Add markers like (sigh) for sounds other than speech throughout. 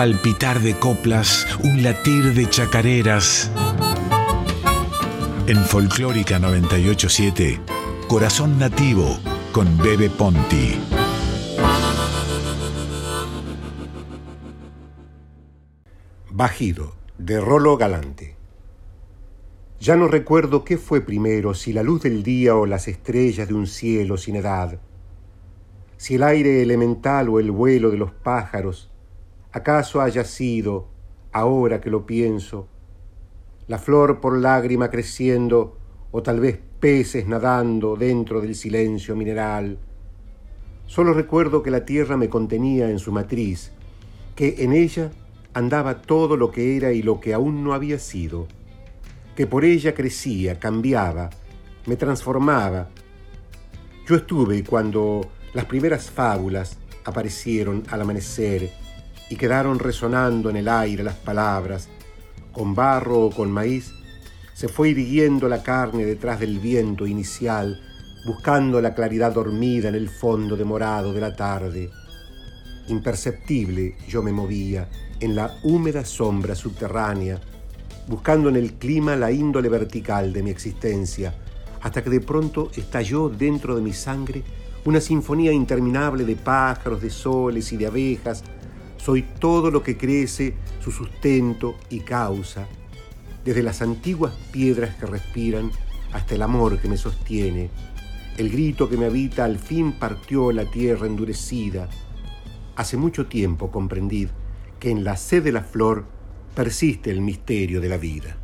palpitar de coplas, un latir de chacareras. En Folclórica 987, Corazón Nativo con Bebe Ponti. Bajido, de Rolo Galante. Ya no recuerdo qué fue primero, si la luz del día o las estrellas de un cielo sin edad, si el aire elemental o el vuelo de los pájaros, acaso haya sido, ahora que lo pienso, la flor por lágrima creciendo, o tal vez peces nadando dentro del silencio mineral. Solo recuerdo que la tierra me contenía en su matriz, que en ella andaba todo lo que era y lo que aún no había sido, que por ella crecía, cambiaba, me transformaba. Yo estuve cuando las primeras fábulas aparecieron al amanecer y quedaron resonando en el aire las palabras, con barro o con maíz, se fue irguiendo la carne detrás del viento inicial, buscando la claridad dormida en el fondo demorado de la tarde. Imperceptible yo me movía en la húmeda sombra subterránea, buscando en el clima la índole vertical de mi existencia, hasta que de pronto estalló dentro de mi sangre una sinfonía interminable de pájaros, de soles y de abejas. Soy todo lo que crece, su sustento y causa, desde las antiguas piedras que respiran hasta el amor que me sostiene. El grito que me habita al fin partió la tierra endurecida. Hace mucho tiempo comprendí que en la sed de la flor persiste el misterio de la vida.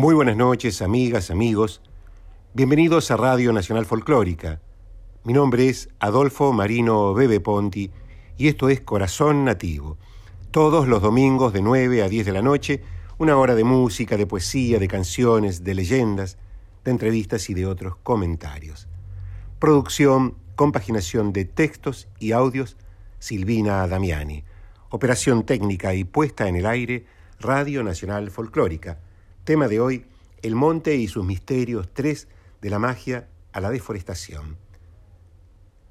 Muy buenas noches, amigas, amigos. Bienvenidos a Radio Nacional Folclórica. Mi nombre es Adolfo Marino Bebe Ponti y esto es Corazón Nativo. Todos los domingos de 9 a 10 de la noche, una hora de música, de poesía, de canciones, de leyendas, de entrevistas y de otros comentarios. Producción, compaginación de textos y audios, Silvina Damiani. Operación técnica y puesta en el aire, Radio Nacional Folclórica Tema de hoy, el monte y sus misterios, tres de la magia a la deforestación.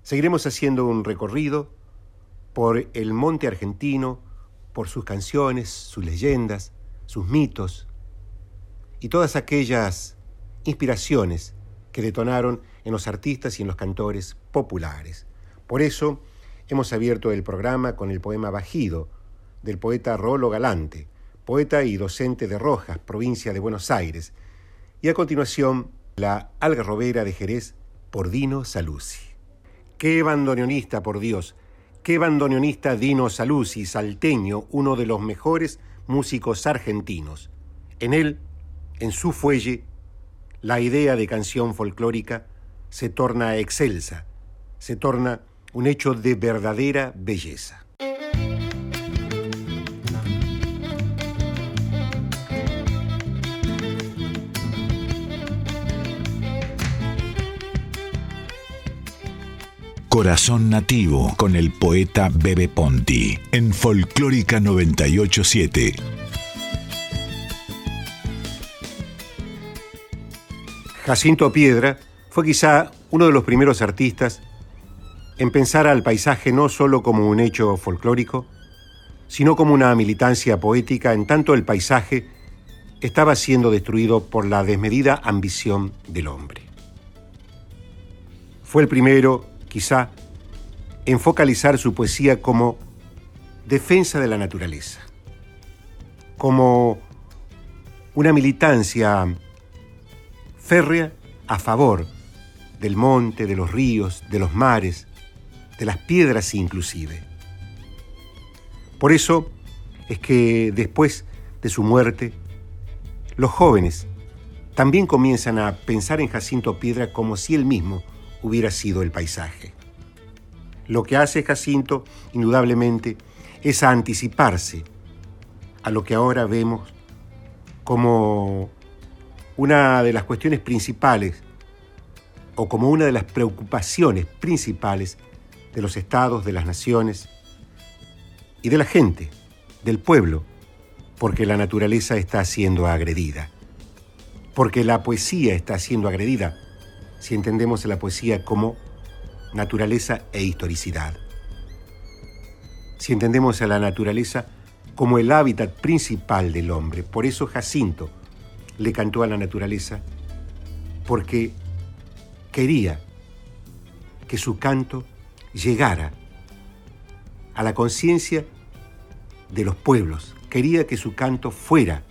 Seguiremos haciendo un recorrido por el monte argentino, por sus canciones, sus leyendas, sus mitos y todas aquellas inspiraciones que detonaron en los artistas y en los cantores populares. Por eso hemos abierto el programa con el poema Bajido del poeta Rolo Galante, poeta y docente de Rojas, provincia de Buenos Aires, y a continuación la algarrobera de Jerez por Dino Saluzzi. Qué bandoneonista, por Dios, qué bandoneonista Dino Saluzzi, salteño, uno de los mejores músicos argentinos. En él en su fuelle, la idea de canción folclórica se torna excelsa, se torna un hecho de verdadera belleza. Corazón Nativo con el poeta Bebe Ponti en Folclórica 987. Jacinto Piedra fue quizá uno de los primeros artistas en pensar al paisaje no solo como un hecho folclórico, sino como una militancia poética en tanto el paisaje estaba siendo destruido por la desmedida ambición del hombre. Fue el primero quizá, en focalizar su poesía como defensa de la naturaleza, como una militancia férrea a favor del monte, de los ríos, de los mares, de las piedras inclusive. Por eso es que después de su muerte, los jóvenes también comienzan a pensar en Jacinto Piedra como si él mismo hubiera sido el paisaje. Lo que hace Jacinto, indudablemente, es anticiparse a lo que ahora vemos como una de las cuestiones principales o como una de las preocupaciones principales de los estados, de las naciones y de la gente, del pueblo, porque la naturaleza está siendo agredida, porque la poesía está siendo agredida si entendemos la poesía como naturaleza e historicidad. Si entendemos a la naturaleza como el hábitat principal del hombre. Por eso Jacinto le cantó a la naturaleza, porque quería que su canto llegara a la conciencia de los pueblos. Quería que su canto fuera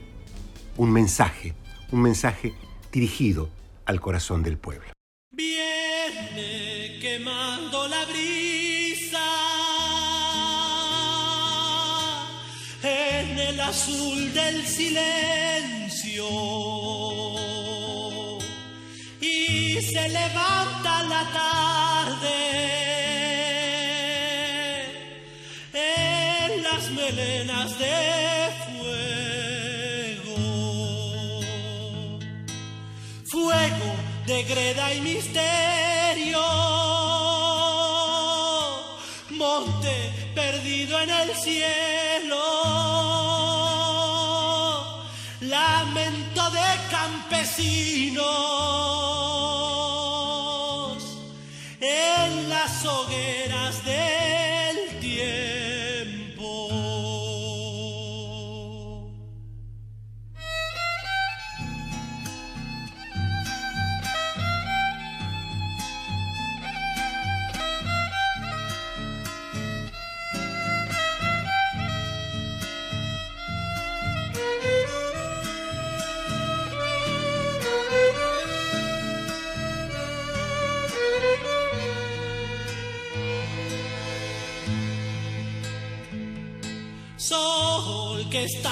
un mensaje, un mensaje dirigido al corazón del pueblo. Viene quemando la brisa en el azul del silencio. Y se levanta la tarde en las melenas de de greda y misterio. Monte perdido en el cielo. Lamento de campesinos en las hogueras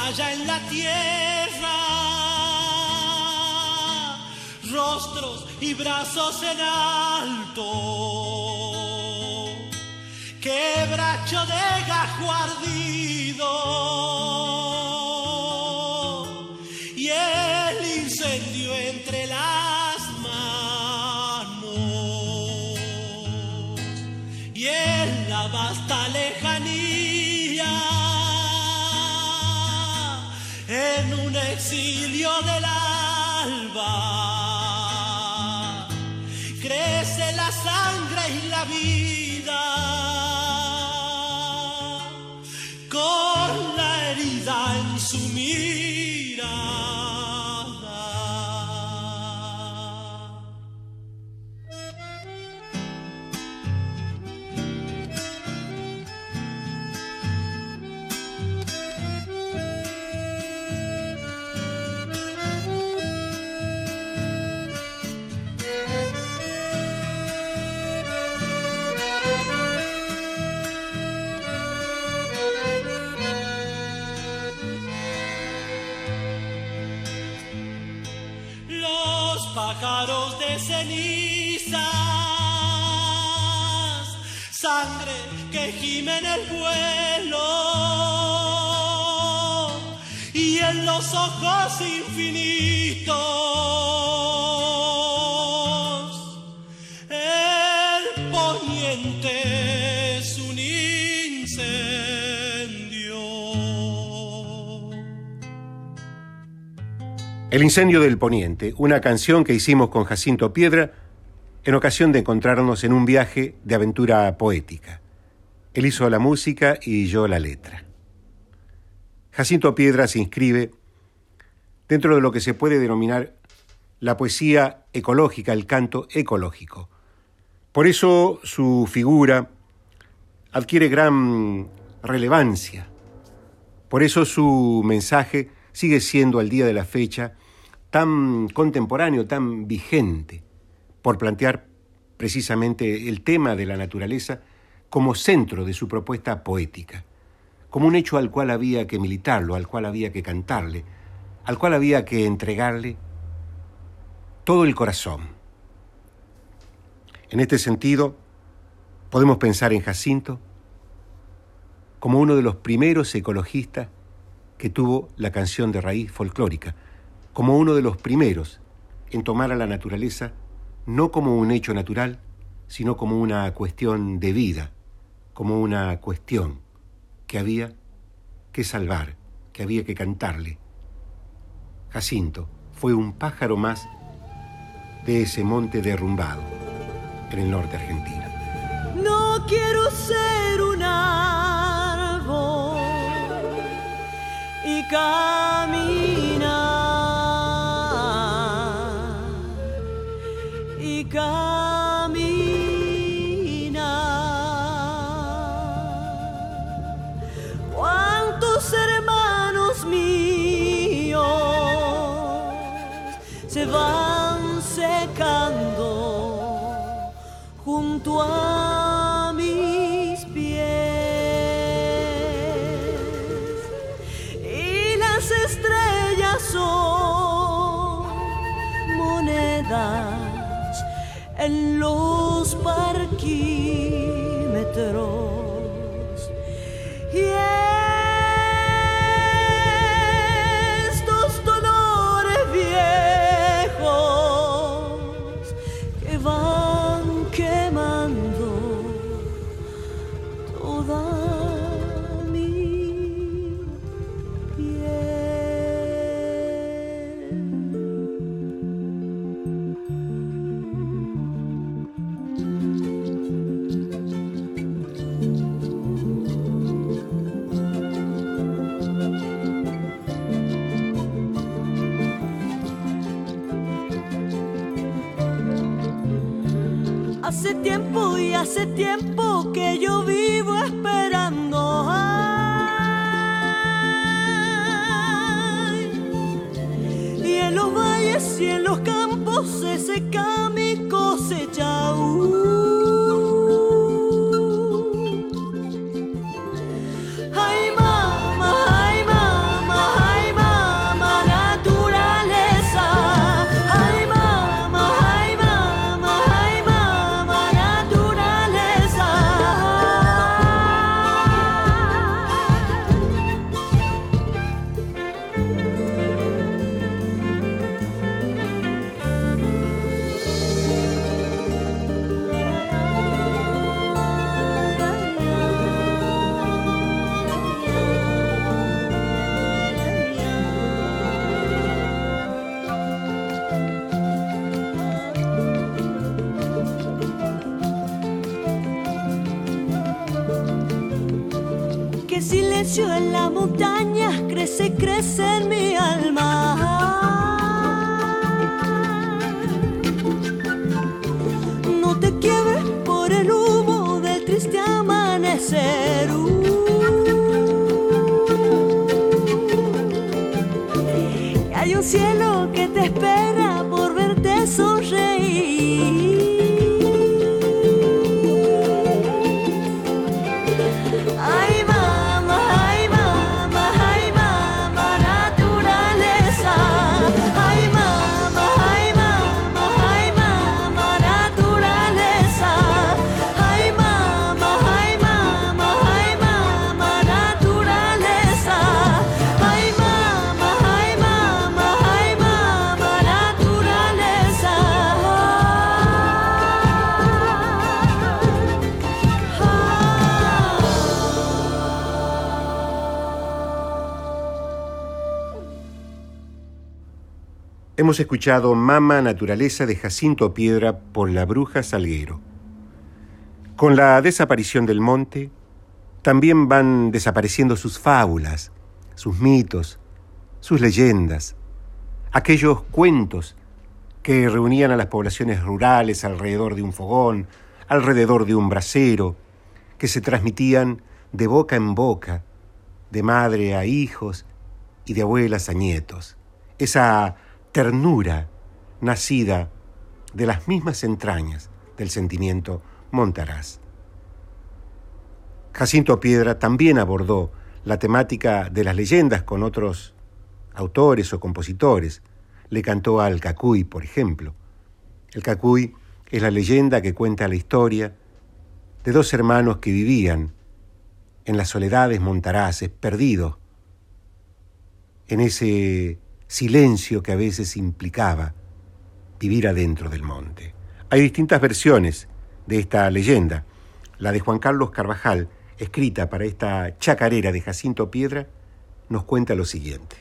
estalla en la tierra, rostros y brazos en alto, quebracho de gajo ardido. Y el incendio entre las manos. Y en la vasta lejanía, un exilio del alba, en el vuelo y en los ojos infinitos. El incendio del Poniente, una canción que hicimos con Jacinto Piedra en ocasión de encontrarnos en un viaje de aventura poética. Él hizo la música y yo la letra. Jacinto Piedra se inscribe dentro de lo que se puede denominar la poesía ecológica, el canto ecológico. Por eso su figura adquiere gran relevancia. Por eso su mensaje sigue siendo al día de la fecha tan contemporáneo, tan vigente, por plantear precisamente el tema de la naturaleza como centro de su propuesta poética, como un hecho al cual había que militarlo, al cual había que cantarle, al cual había que entregarle todo el corazón. En este sentido, podemos pensar en Jacinto como uno de los primeros ecologistas que tuvo la canción de raíz folclórica, como uno de los primeros en tomar a la naturaleza no como un hecho natural, sino como una cuestión de vida, como una cuestión que había que salvar, que había que cantarle. Jacinto fue un pájaro más de ese monte derrumbado en el norte argentino. No quiero ser un árbol y caminar los parquímetros. hace hay un cielo que te espera Hemos escuchado Mama Naturaleza de Jacinto Piedra por la bruja Salguero. Con la desaparición del monte, también van desapareciendo sus fábulas, sus mitos, sus leyendas, aquellos cuentos que reunían a las poblaciones rurales alrededor de un fogón, alrededor de un brasero, que se transmitían de boca en boca, de madre a hijos y de abuelas a nietos. Esa ternura nacida de las mismas entrañas del sentimiento montaraz. Jacinto Piedra también abordó la temática de las leyendas con otros autores o compositores. Le cantó al Cacuy, por ejemplo. El Cacuy es la leyenda que cuenta la historia de dos hermanos que vivían en las soledades montaraces, perdidos, en ese silencio que a veces implicaba vivir adentro del monte. Hay distintas versiones de esta leyenda. La de Juan Carlos Carvajal, escrita para esta chacarera de Jacinto Piedra, nos cuenta lo siguiente.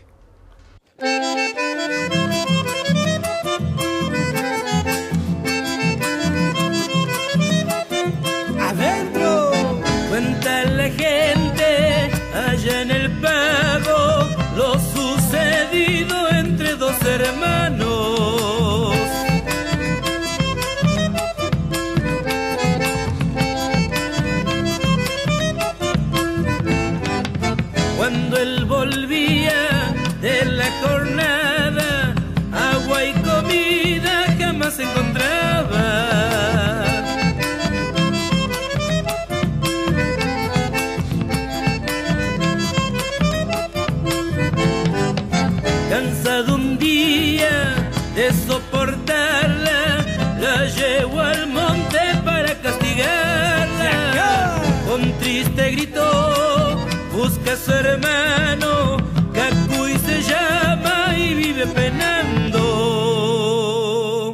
Su hermano, Cacuy se llama y vive penando.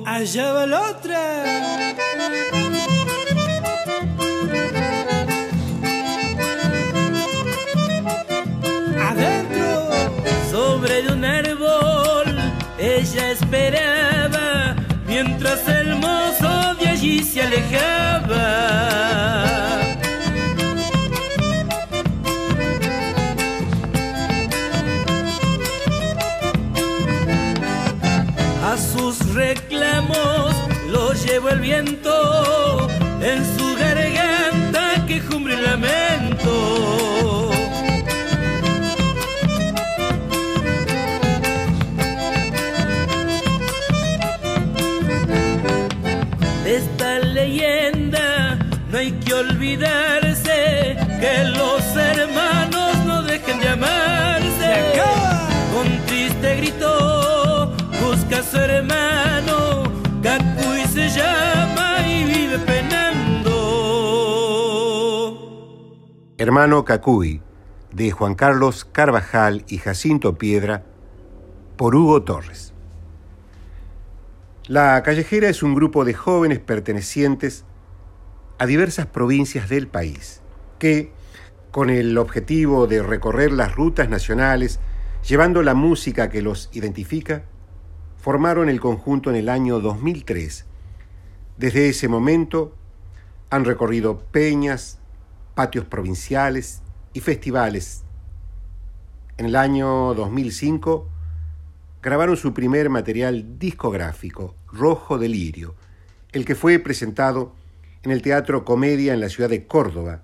Allá va la otra. adentro sobre un árbol ella esperaba mientras el mozo de allí se alejaba sus reclamos lo llevó el viento en su garganta quejumbre y lamento. De esta leyenda no hay que olvidarse hermano, Cacuy se llama y vive penando. Hermano Cacuy, de Juan Carlos Carvajal y Jacinto Piedra, por Hugo Torres. La Callejera es un grupo de jóvenes pertenecientes a diversas provincias del país, que, con el objetivo de recorrer las rutas nacionales, llevando la música que los identifica, formaron el conjunto en el año 2003. Desde ese momento han recorrido peñas, patios provinciales y festivales. En el año 2005 grabaron su primer material discográfico, Rojo Delirio, el que fue presentado en el Teatro Comedia en la ciudad de Córdoba.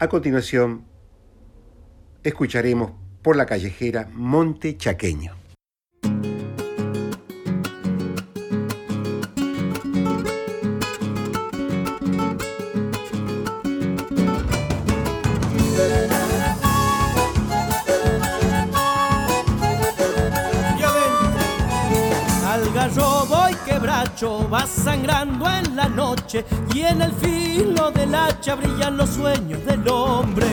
A continuación, escucharemos por la callejera Monte Chaqueño. Quebracho va sangrando en la noche y en el filo del hacha brillan los sueños del hombre.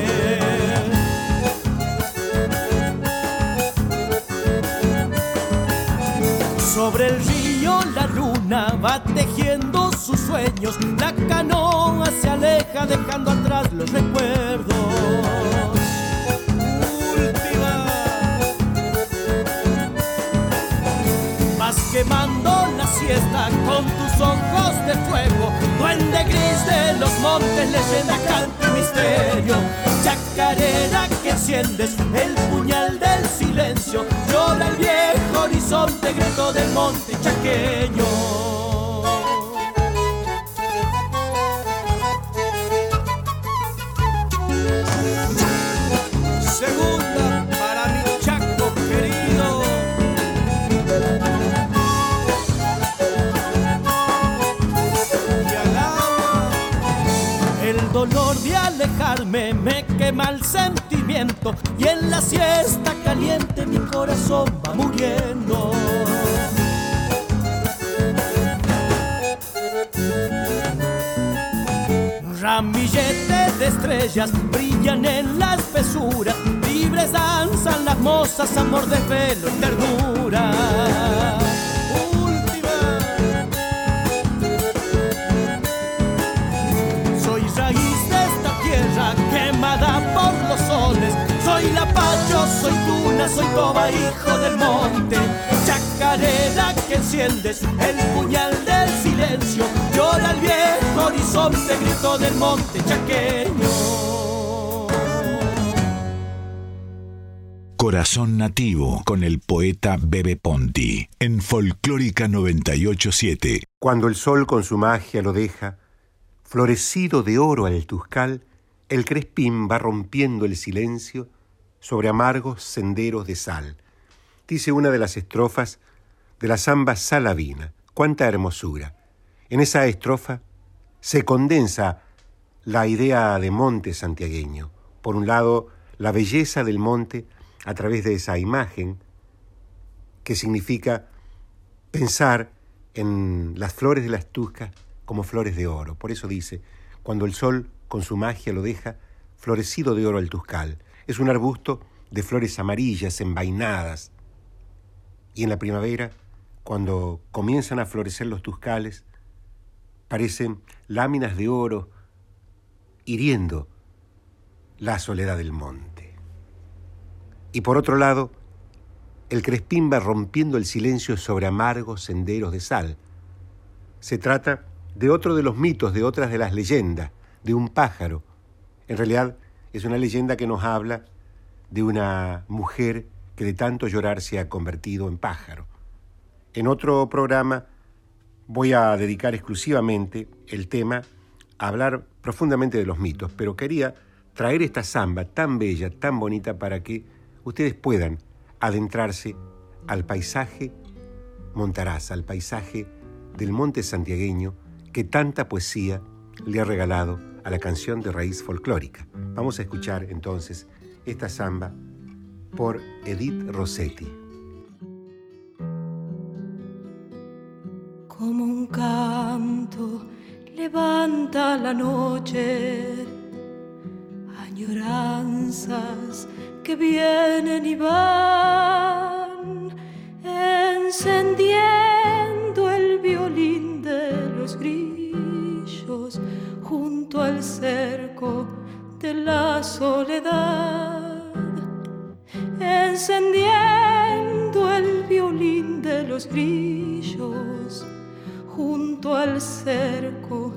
Sobre el río la luna va tejiendo sus sueños, la canoa se aleja dejando atrás los recuerdos. fiesta con tus ojos de fuego. Duende gris de los montes, leyenda, canto y misterio. Chacarera que enciendes, el puñal del silencio. Llora el viejo horizonte, grito del monte chaqueño. Quema el sentimiento y en la siesta caliente mi corazón va muriendo. Ramilletes de estrellas brillan en la espesura, libres danzan las mozas, amor de pelo y ternura. Soy tuna, soy toba, hijo del monte. Chacarera que enciendes el puñal del silencio. Llora el viejo horizonte, grito del monte chaqueño. Corazón Nativo con el poeta Bebe Ponti en Folclórica 987. Cuando el sol con su magia lo deja, florecido de oro al tuscal, el crespín va rompiendo el silencio sobre amargos senderos de sal. Dice una de las estrofas de la samba salavina. Cuánta hermosura. En esa estrofa se condensa la idea de monte santiagueño. Por un lado, la belleza del monte a través de esa imagen que significa pensar en las flores de las tuscas como flores de oro. Por eso dice, cuando el sol con su magia lo deja florecido de oro al tuscal. Es un arbusto de flores amarillas, envainadas. Y en la primavera, cuando comienzan a florecer los tuscales, parecen láminas de oro hiriendo la soledad del monte. Y por otro lado, el crespín va rompiendo el silencio sobre amargos senderos de sal. Se trata de otro de los mitos, de otras de las leyendas, de un pájaro. En realidad es una leyenda que nos habla de una mujer que de tanto llorar se ha convertido en pájaro. En otro programa voy a dedicar exclusivamente el tema a hablar profundamente de los mitos, pero quería traer esta samba tan bella, tan bonita, para que ustedes puedan adentrarse al paisaje Montaraz, al paisaje del monte santiagueño que tanta poesía le ha regalado a la canción de raíz folclórica. Vamos a escuchar entonces esta samba por Edith Rossetti. Como un canto levanta la noche, añoranzas que vienen y van, encendiendo junto al cerco de la soledad, encendiendo el violín de los grillos junto al cerco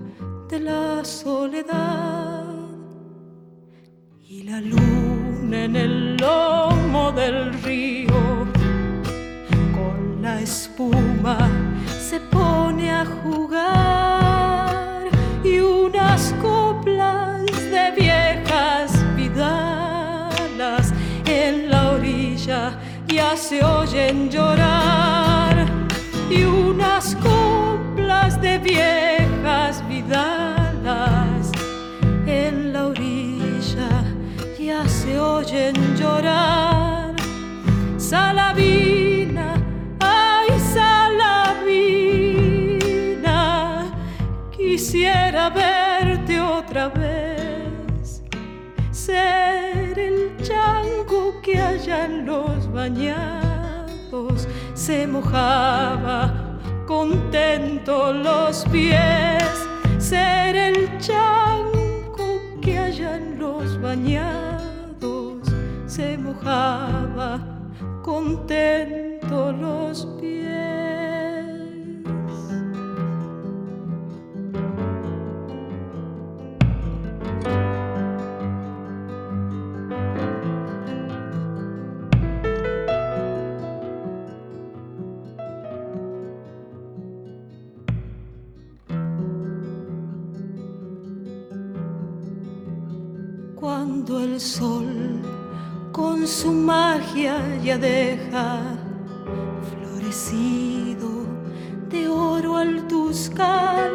de la soledad. Y la luna en el lomo del río, con la espuma, se pone a jugar se oyen llorar y unas coplas de viejas vidalas en la orilla ya se oyen llorar. Salavina, ay Salavina, quisiera verte otra vez, ser el chango que allá los bañados se mojaba contento los pies, ser el chango que allá los bañados se mojaba contento los pies. Sol con su magia ya deja florecido de oro al tuscal.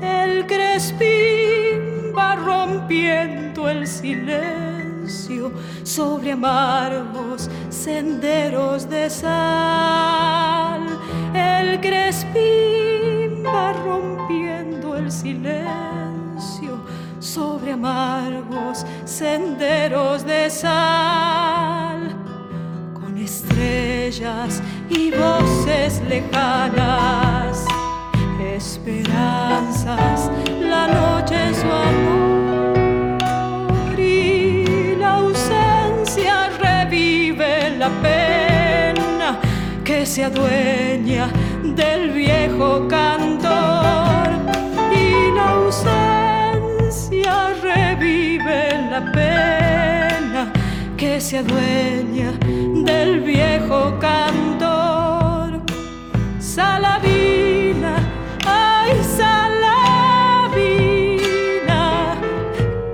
El crespín va rompiendo el silencio sobre amargos senderos de sal. El crespín va rompiendo el silencio sobre amargos senderos de sal, con estrellas y voces lejanas, esperanzas, la noche en su amor y la ausencia revive la pena que se adueña del viejo cantor que se adueña del viejo cantor. Salavina, ay Salavina,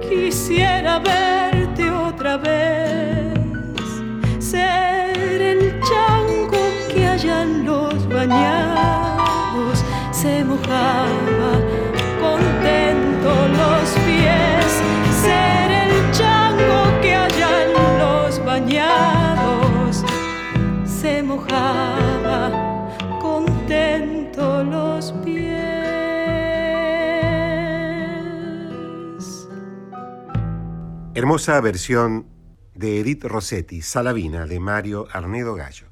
quisiera verte otra vez, ser el chango que allá en los bañados se mojaba Hermosa versión de Edith Rossetti, Salavina, de Mario Arnedo Gallo.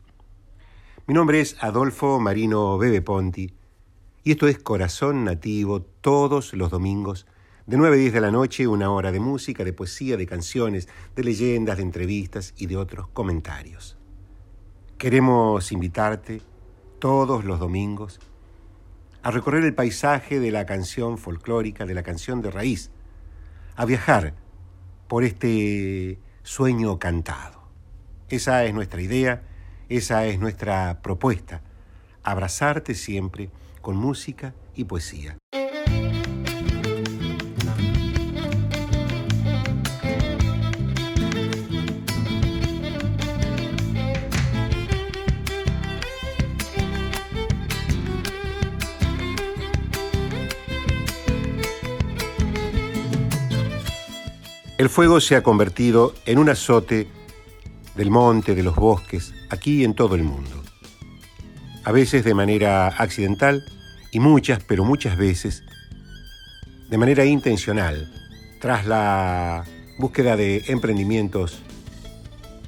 Mi nombre es Adolfo Marino Bebe Ponti y esto es Corazón Nativo todos los domingos de 9 a 10 de la noche, una hora de música, de poesía, de canciones, de leyendas, de entrevistas y de otros comentarios. Queremos invitarte todos los domingos a recorrer el paisaje de la canción folclórica, de la canción de raíz, a viajar por este sueño cantado. Esa es nuestra idea, esa es nuestra propuesta, abrazarte siempre con música y poesía. El fuego se ha convertido en un azote del monte, de los bosques, aquí en todo el mundo. A veces de manera accidental y muchas, pero muchas veces de manera intencional, tras la búsqueda de emprendimientos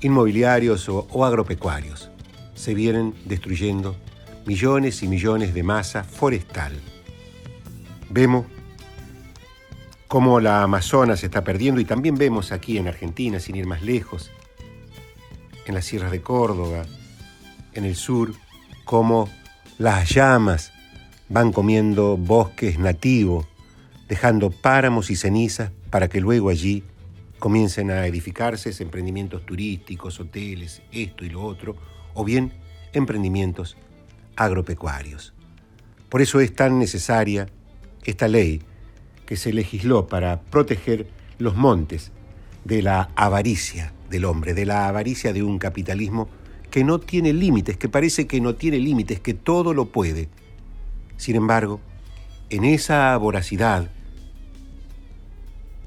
inmobiliarios o, o agropecuarios. Se vienen destruyendo millones y millones de masa forestal. Vemos cómo la Amazonas se está perdiendo y también vemos aquí en Argentina, sin ir más lejos, en las sierras de Córdoba, en el sur, cómo las llamas van comiendo bosques nativos, dejando páramos y cenizas para que luego allí comiencen a edificarse emprendimientos turísticos, hoteles, esto y lo otro, o bien emprendimientos agropecuarios. Por eso es tan necesaria esta ley que se legisló para proteger los montes de la avaricia del hombre, de la avaricia de un capitalismo que no tiene límites, que parece que no tiene límites, que todo lo puede. Sin embargo, en esa voracidad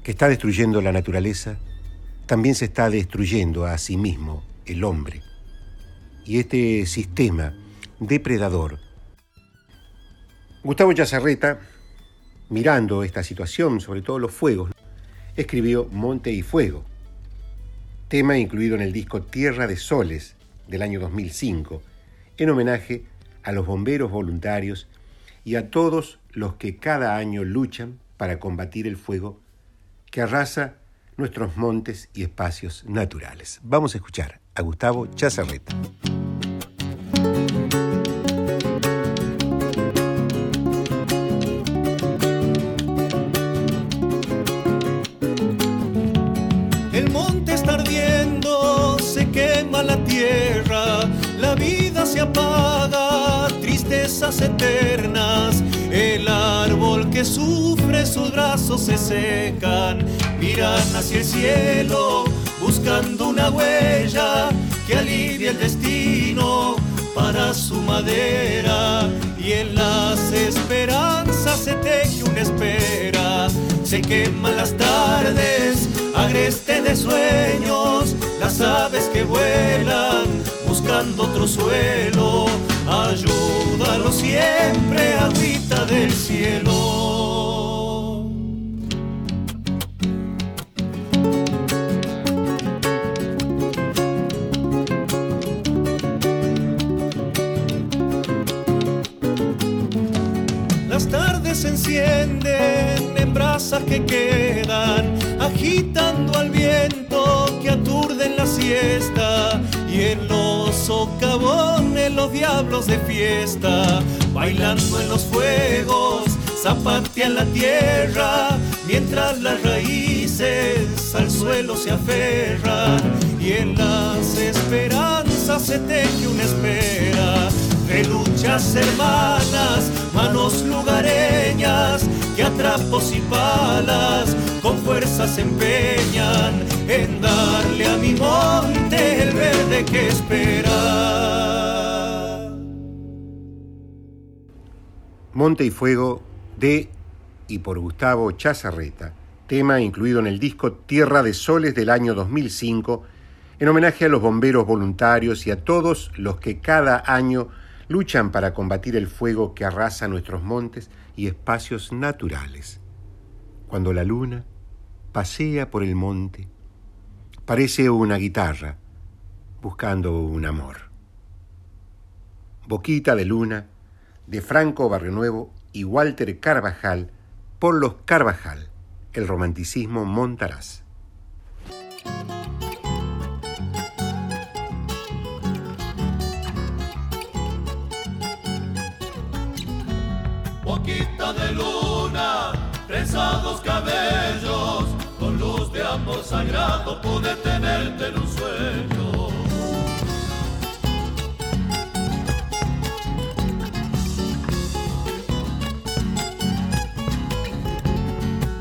que está destruyendo la naturaleza, también se está destruyendo a sí mismo el hombre. Y este sistema depredador. Gustavo Chazarreta, mirando esta situación, sobre todo los fuegos, escribió Monte y Fuego, tema incluido en el disco Tierra de Soles del año 2005, en homenaje a los bomberos voluntarios y a todos los que cada año luchan para combatir el fuego que arrasa nuestros montes y espacios naturales. Vamos a escuchar a Gustavo Chazarreta. Tierra, la vida se apaga, tristezas eternas. El árbol que sufre, sus brazos se secan. miran hacia el cielo buscando una huella que alivie el destino para su madera y en las esperanzas se teje una espera se queman las tardes agreste de sueños las aves que vuelan buscando otro suelo. Ayúdalo siempre agüita del cielo. Se encienden en brasas que quedan, agitando la siesta. Y en los socavones los diablos de fiesta, bailando en los fuegos, zapatean la tierra, mientras las raíces al suelo se aferran. Y en las esperanzas se teje una espera de luchas hermanas, manos lugareñas, que a y palas con fuerza se empeñan en darle a mi monte el verde que espera. Monte y Fuego de y por Gustavo Chazarreta, tema incluido en el disco Tierra de Soles del año 2005, en homenaje a los bomberos voluntarios y a todos los que cada año luchan para combatir el fuego que arrasa nuestros montes y espacios naturales. Cuando la luna pasea por el monte, parece una guitarra buscando un amor. Boquita de Luna, de Franco Barrionuevo y Walter Carvajal, por los Carvajal, el romanticismo Montaraz. De luna, trenzados cabellos, con luz de amor sagrado pude tenerte en un sueño.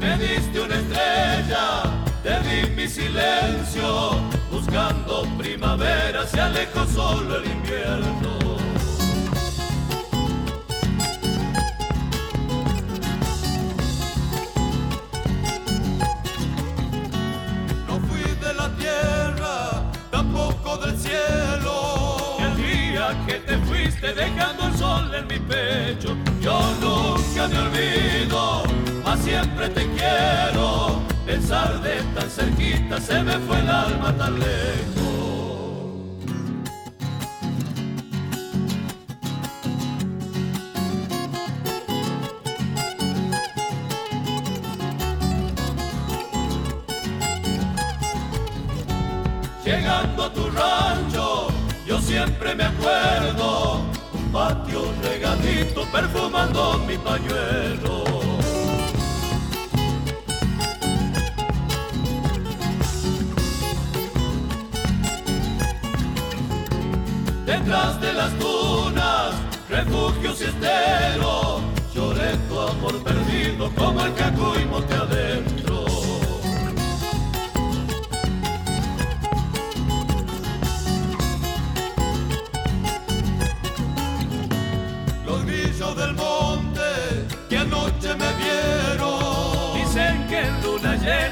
Me diste una estrella, te di mi silencio, buscando primavera se alejó solo el invierno. Dejando el sol en mi pecho. Yo nunca me olvido, mas siempre te quiero. Pensar de tan cerquita se me fue el alma tan lejos. Tu rancho, yo siempre me acuerdo patio regadito perfumando mi pañuelo. Detrás de las dunas, refugios y esteros, lloré tu amor perdido como el caco y monte adentro.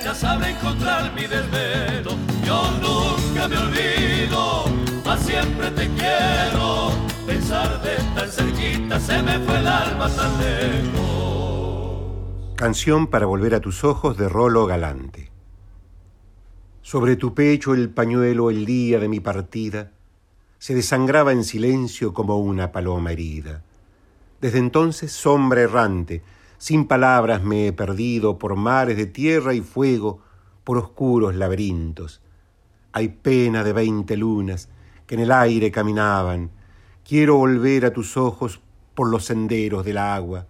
Llena sabe encontrar mi desvelo. Yo nunca me olvido, mas siempre te quiero. Pensar de tan cerquita se me fue el alma tan lejos. Canción para volver a tus ojos de Rolo Galante. Sobre tu pecho el pañuelo el día de mi partida se desangraba en silencio como una paloma herida. Desde entonces, sombra errante, sin palabras me he perdido por mares de tierra y fuego, por oscuros laberintos. Hay pena de veinte lunas que en el aire caminaban. Quiero volver a tus ojos por los senderos del agua.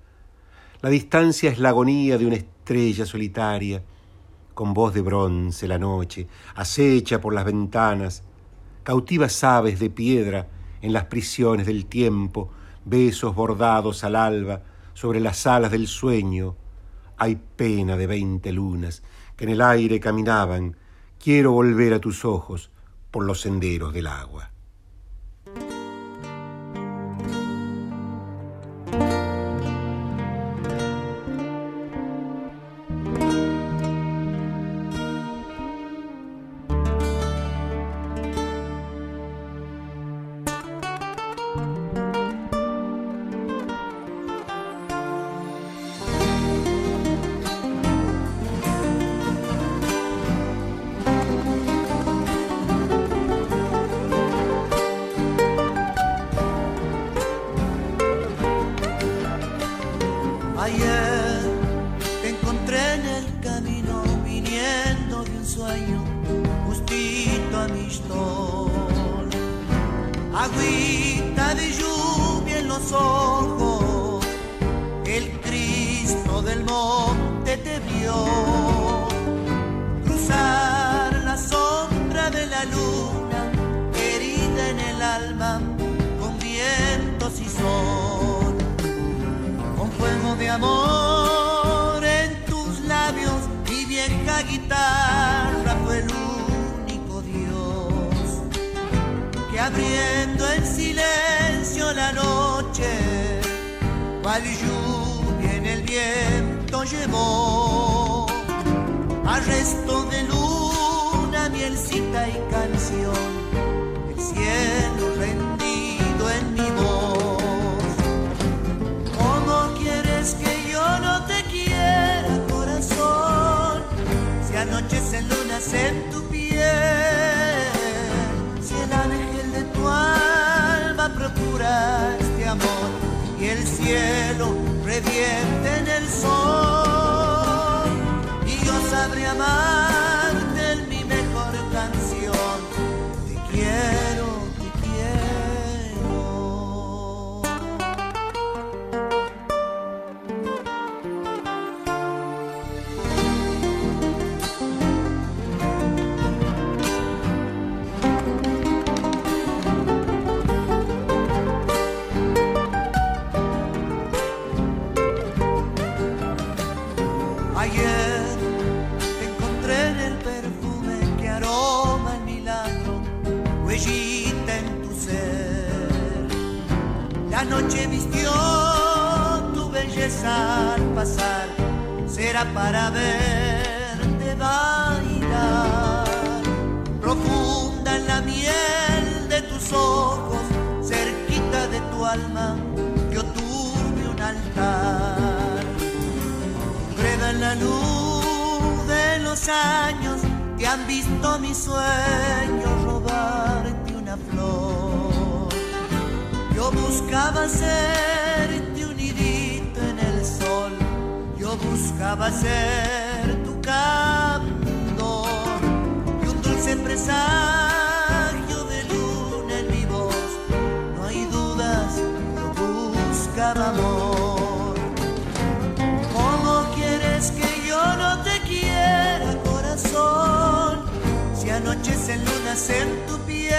La distancia es la agonía de una estrella solitaria. Con voz de bronce la noche acecha por las ventanas. Cautivas aves de piedra en las prisiones del tiempo besos bordados al alba sobre las alas del sueño. Hay pena de veinte lunas que en el aire caminaban. Quiero volver a tus ojos por los senderos del agua. Ayer te encontré en el camino viniendo de un sueño justito a mi historia. Agüita de lluvia en los ojos, el Cristo del monte te vio. Cruzar la sombra de la luna, herida en el alma, con vientos y sol de amor en tus labios, mi vieja guitarra fue el único Dios que abriendo en silencio la noche, cual lluvia en el viento llevó a resto de luna, mielcita y canción, el cielo en tu piel. Si el ángel de tu alma procura este amor y el cielo reviente en el sol, y yo sabré amar. Ayer encontré en el perfume que aroma el milagro, huellita en tu ser. La noche vistió tu belleza al pasar, será para verte bailar. Profunda en la miel de tus ojos, cerquita de tu alma, yo tuve un altar la luz de los años te han visto mis sueños robarte una flor. Yo buscaba serte un nidito en el sol, yo buscaba ser tu candor y un dulce presagio de luna en mi voz. No hay dudas, yo buscaba amor. Cien lunas en tu piel,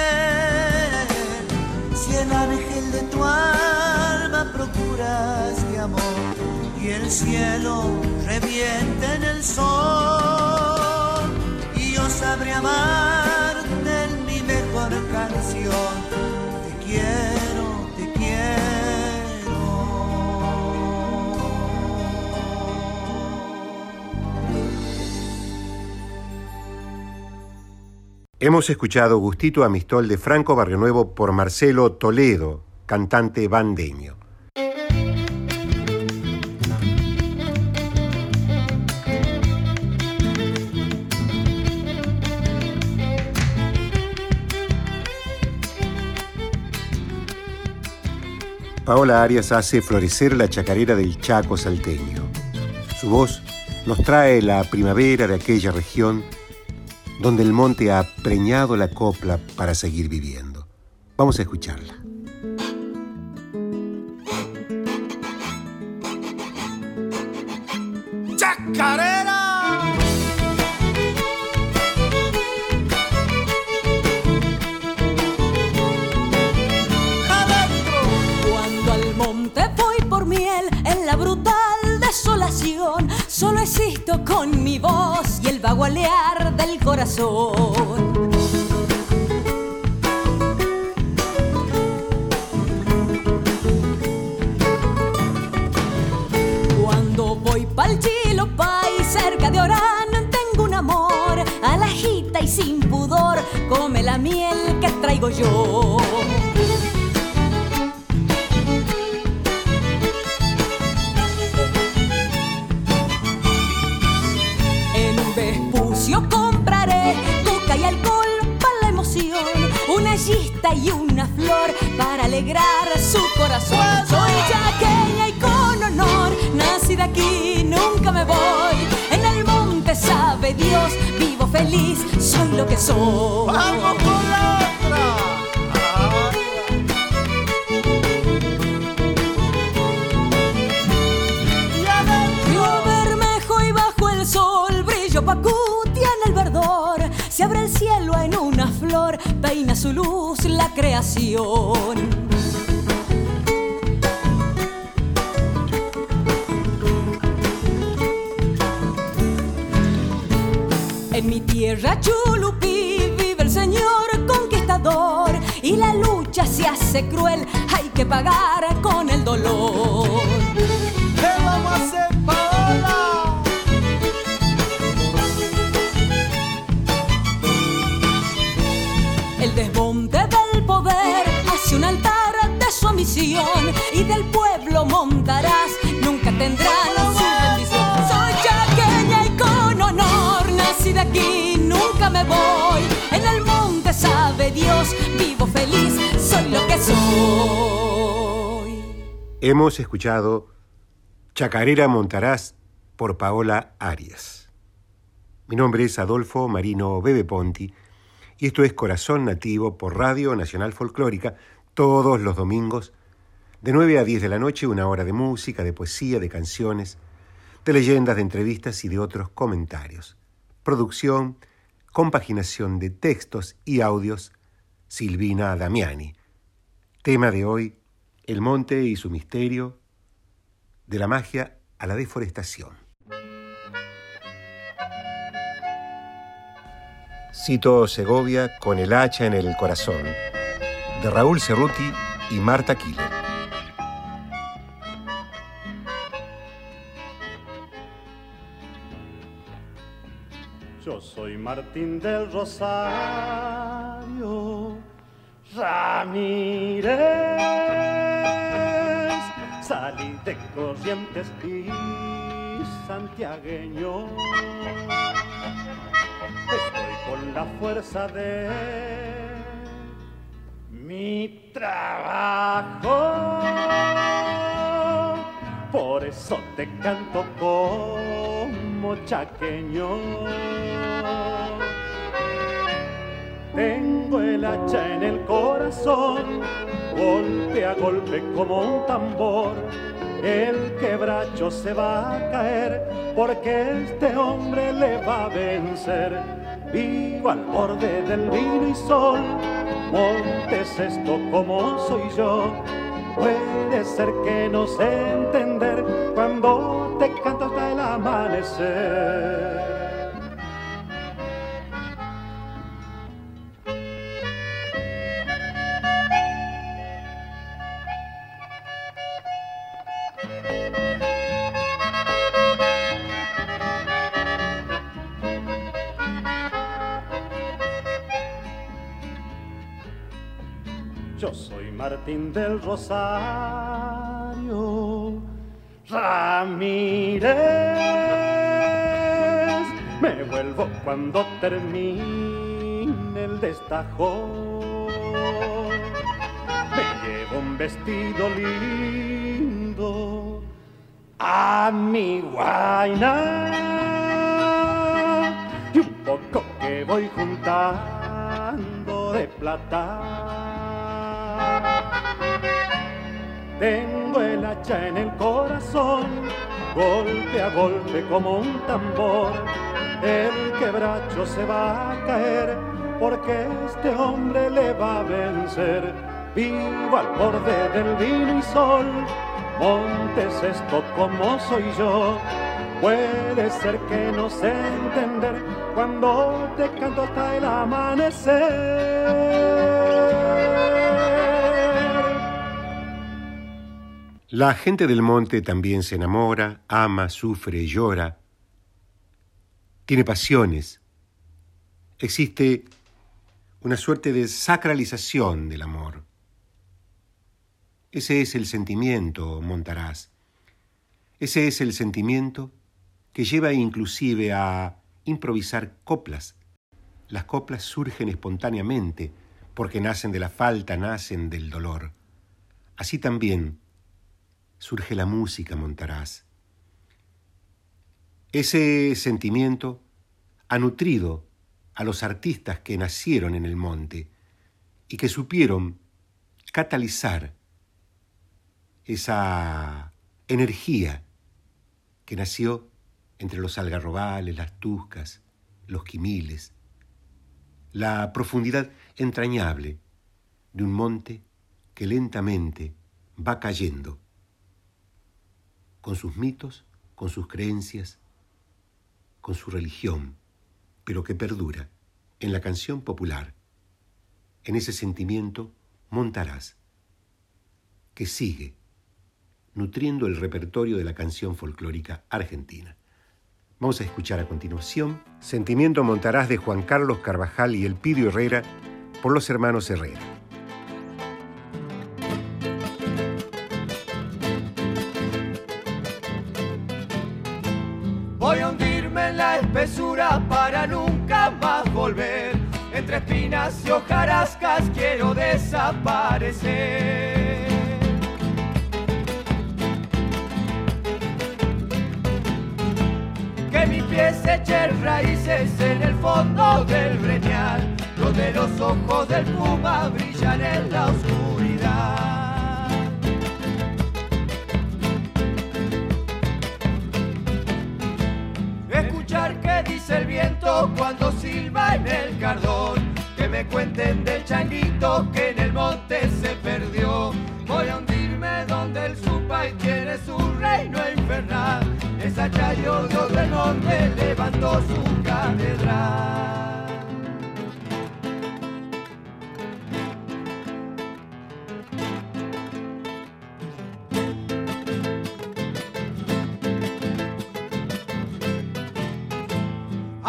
si el ángel de tu alma procuras mi amor y el cielo revienta en el sol y yo sabré amarte en mi mejor canción. Te quiero. Hemos escuchado Gustito Amistol de Franco Barrionuevo por Marcelo Toledo, cantante bandeño. Paola Arias hace florecer la chacarera del Chaco salteño. Su voz nos trae la primavera de aquella región donde el monte ha preñado la copla para seguir viviendo. Vamos a escucharla. Cruel, hay que pagar con el dolor. ¿Qué vamos a hacer, Paola? El desmonte del poder hace un altar de su misión y del pueblo montarás, nunca tendrán Hemos escuchado Chacarera Montarás por Paola Arias. Mi nombre es Adolfo Marino Bebe Ponti y esto es Corazón Nativo por Radio Nacional Folclórica todos los domingos de 9 a 10 de la noche, una hora de música, de poesía, de canciones, de leyendas, de entrevistas y de otros comentarios. Producción, compaginación de textos y audios, Silvina Damiani. Tema de hoy, el monte y su misterio, de la magia a la deforestación. Cito Segovia con el hacha en el corazón, de Raúl Cerruti y Marta Killer. Yo soy Martín del Rosario Ramírez, salí de Corrientes y santiagueño estoy con la fuerza de mi trabajo. Por eso te canto como chaqueño. Tengo el hacha en el corazón, golpe a golpe como un tambor. El quebracho se va a caer porque este hombre le va a vencer. Vivo al borde del vino y sol, montes esto como soy yo. Puede ser que no entender cuando te canto hasta el amanecer. Martín del Rosario Ramírez. Me vuelvo cuando termine el destajo. Me llevo un vestido lindo a mi guaina y un poco que voy juntando de plata. Tengo el hacha en el corazón, golpe a golpe como un tambor. El quebracho se va a caer porque este hombre le va a vencer. Vivo al borde del vino y sol, montes esto como soy yo. Puede ser que no sé entender cuando te canto hasta el amanecer. La gente del monte también se enamora, ama, sufre, llora, tiene pasiones. Existe una suerte de sacralización del amor. Ese es el sentimiento, Montaraz. Ese es el sentimiento que lleva inclusive a improvisar coplas. Las coplas surgen espontáneamente porque nacen de la falta, nacen del dolor. Así también surge la música, Montaraz. Ese sentimiento ha nutrido a los artistas que nacieron en el monte y que supieron catalizar esa energía que nació entre los algarrobales, las tuscas, los quimiles, la profundidad entrañable de un monte que lentamente va cayendo, con sus mitos, con sus creencias, con su religión, pero que perdura en la canción popular, en ese sentimiento montarás, que sigue nutriendo el repertorio de la canción folclórica argentina. Vamos a escuchar a continuación Sentimiento Montarás de Juan Carlos Carvajal y El Pidio Herrera por los hermanos Herrera. Voy a hundirme en la espesura para nunca más volver. Entre espinas y hojarascas quiero desaparecer. Que mi pies echen raíces en el fondo del breñal, donde los ojos del puma brillan en la oscuridad. Viento cuando silba en el cardón. Que me cuenten del changuito que en el monte se perdió. Voy a hundirme donde el supay tiene su reino infernal. Esa chayo Dios del monte levantó su catedral.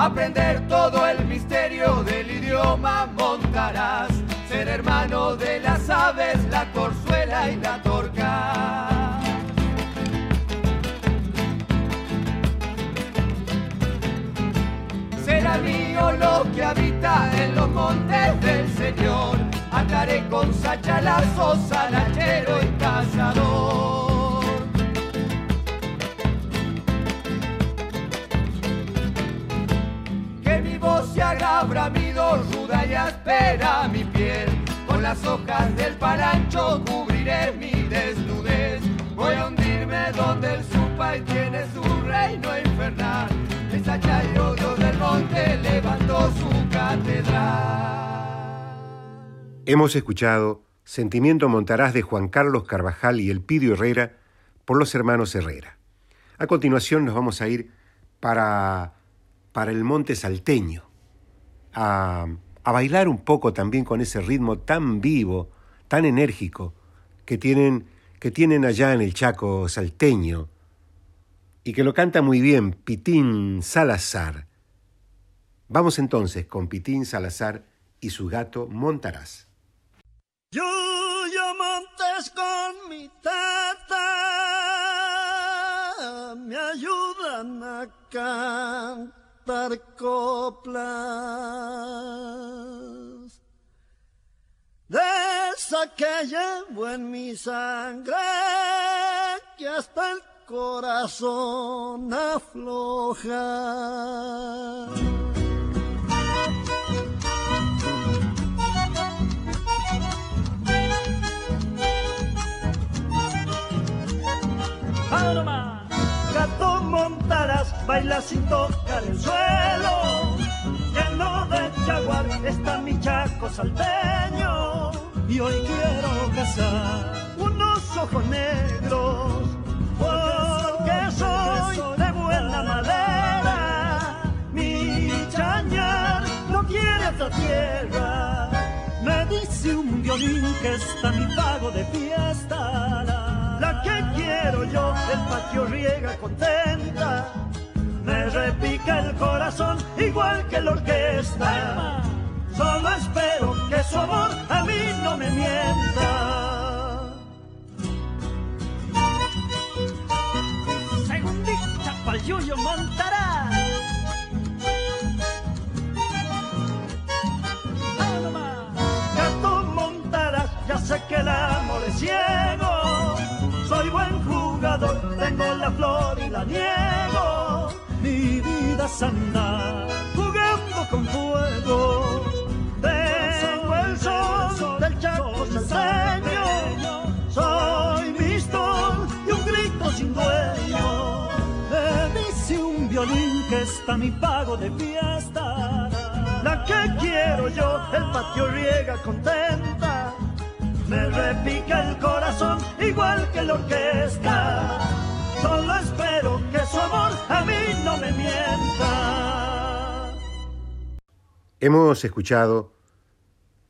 Aprender todo el misterio del idioma montarás. Ser hermano de las aves, la corzuela y la torca. Será mío lo que habita en los montes del Señor. Ataré con sachalazos, y cazador. Se haga bramido, ruda y áspera mi piel. Con las hojas del palancho cubriré mi desnudez. Voy a hundirme donde el supay tiene su reino infernal. Esa chayo Dios del monte levantó su catedral. Hemos escuchado Sentimiento Montarás de Juan Carlos Carvajal y El Pidio Herrera por los hermanos Herrera. A continuación nos vamos a ir para, para el monte salteño, a, bailar un poco también con ese ritmo tan vivo, tan enérgico que tienen, que tienen allá en el Chaco salteño y que lo canta muy bien Pitín Salazar. Vamos entonces con Pitín Salazar y su gato Montarás. Yo yo montes con mi tata me ayudan a cantar coplas de esa que llevo en mi sangre que hasta el corazón afloja gato montarás, baila sin tocar el suelo. Lleno de jaguar está mi chaco salteño. Y hoy quiero cazar unos ojos negros, porque soy de buena madera. Mi chañar no quiere otra tierra. Me dice un violín que está mi pago de fiesta. Que quiero yo, el patio riega contenta. Me repica el corazón igual que la orquesta. Solo espero que su amor a mí no me mienta. Segundita pa'l Yuyo montará. Gato montarás, ya sé que el amor es ciego. La flor y la niego. Mi vida es andar jugando con fuego. Tengo el sol del Chaco salseño. Soy mistón y un grito sin dueño. Me dice un violín que está mi pago de fiesta. La que quiero yo, el patio riega contenta. Me repica el corazón igual que la orquesta. Solo espero que su amor a mí no me mienta. Hemos escuchado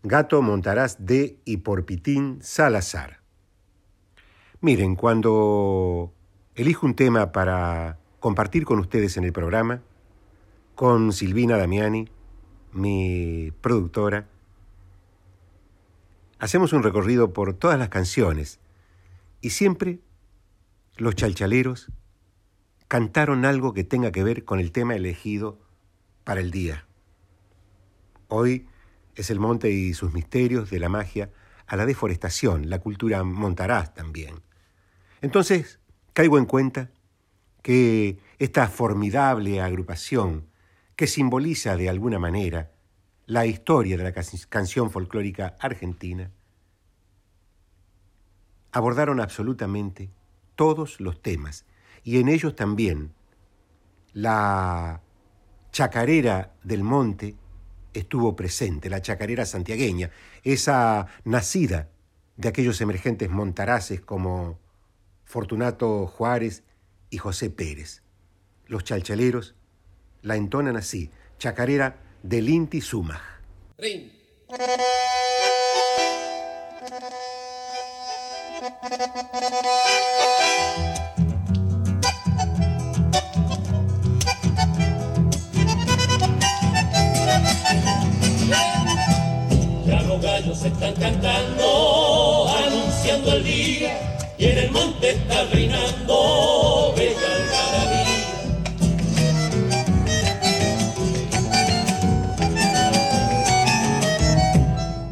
Gato Montarás de y por Pitín Salazar. Miren, cuando elijo un tema para compartir con ustedes en el programa, con Silvina Damiani, mi productora, hacemos un recorrido por todas las canciones y siempre los chalchaleros cantaron algo que tenga que ver con el tema elegido para el día. Hoy es el monte y sus misterios de la magia a la deforestación, la cultura montaraz también. Entonces, caigo en cuenta que esta formidable agrupación que simboliza de alguna manera la historia de la canción folclórica argentina, abordaron absolutamente todos los temas y en ellos también la chacarera del monte estuvo presente, la chacarera santiagueña, esa nacida de aquellos emergentes montaraces como Fortunato Juárez y José Pérez. Los chalchaleros la entonan así, chacarera del Inti Sumaj. (laughs) los están cantando, anunciando el día, y en el monte está reinando bella algarabía.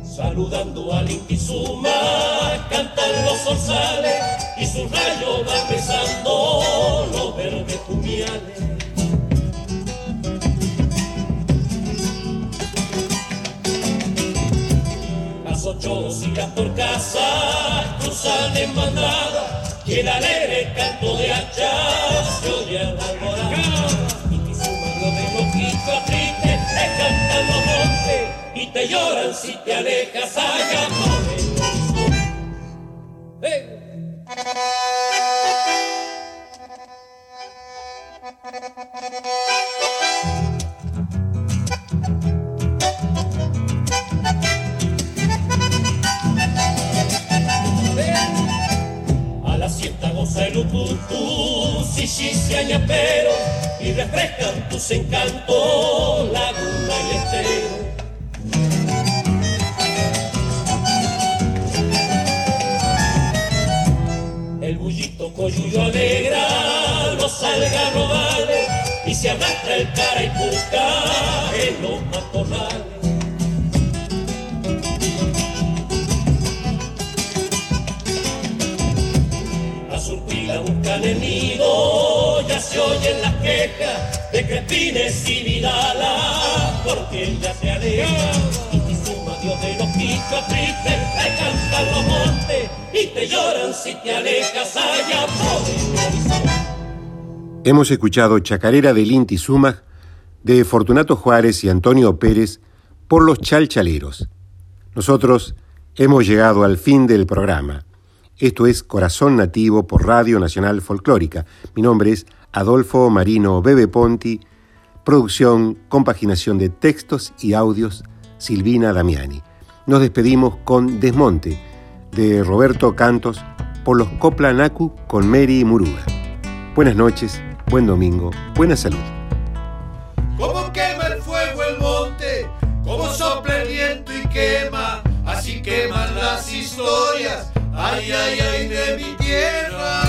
Saludando al Intizuma, cantan los zorzales, y sus rayos van besando los verdes pumiales. Ocho sigas por casa cruzan en bandada y el alegre canto de hacha se oye a la. Y te suman los de loquito triste, te cantan los montes y te lloran si te alejas allá. Goza el ucutú, si se añapero y refrescan tus encantos, laguna y estero. El bullito coyuyo alegra los algarrobales y se arrastra el cara y busca en los matorrales. Nido, ya se oyen las quejas de Crespines y Vidala, porque ya se aleja. Y te suma Dios de los quichos tristes, te cantan los montes y te lloran si te alejas allá por. Hemos escuchado Chacarera del Inti Sumaj de Fortunato Juárez y Antonio Pérez por los chalchaleros. Nosotros hemos llegado al fin del programa. Esto es Corazón Nativo por Radio Nacional Folclórica. Mi nombre es Adolfo Marino Bebe Ponti. Producción, compaginación de textos y audios, Silvina Damiani. Nos despedimos con Desmonte, de Roberto Cantos, por los Copla Naku con Mary Muruga. Buenas noches, buen domingo, buena salud. Como quema el fuego el monte, como sopla el viento y quema, así queman las historias, ay, ay, ay, de mi tierra.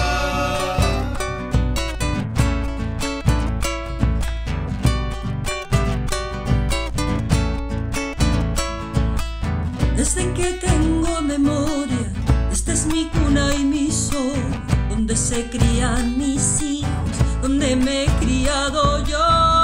Desde que tengo memoria, esta es mi cuna y mi sol, donde se crían mis hijos, donde me he criado yo.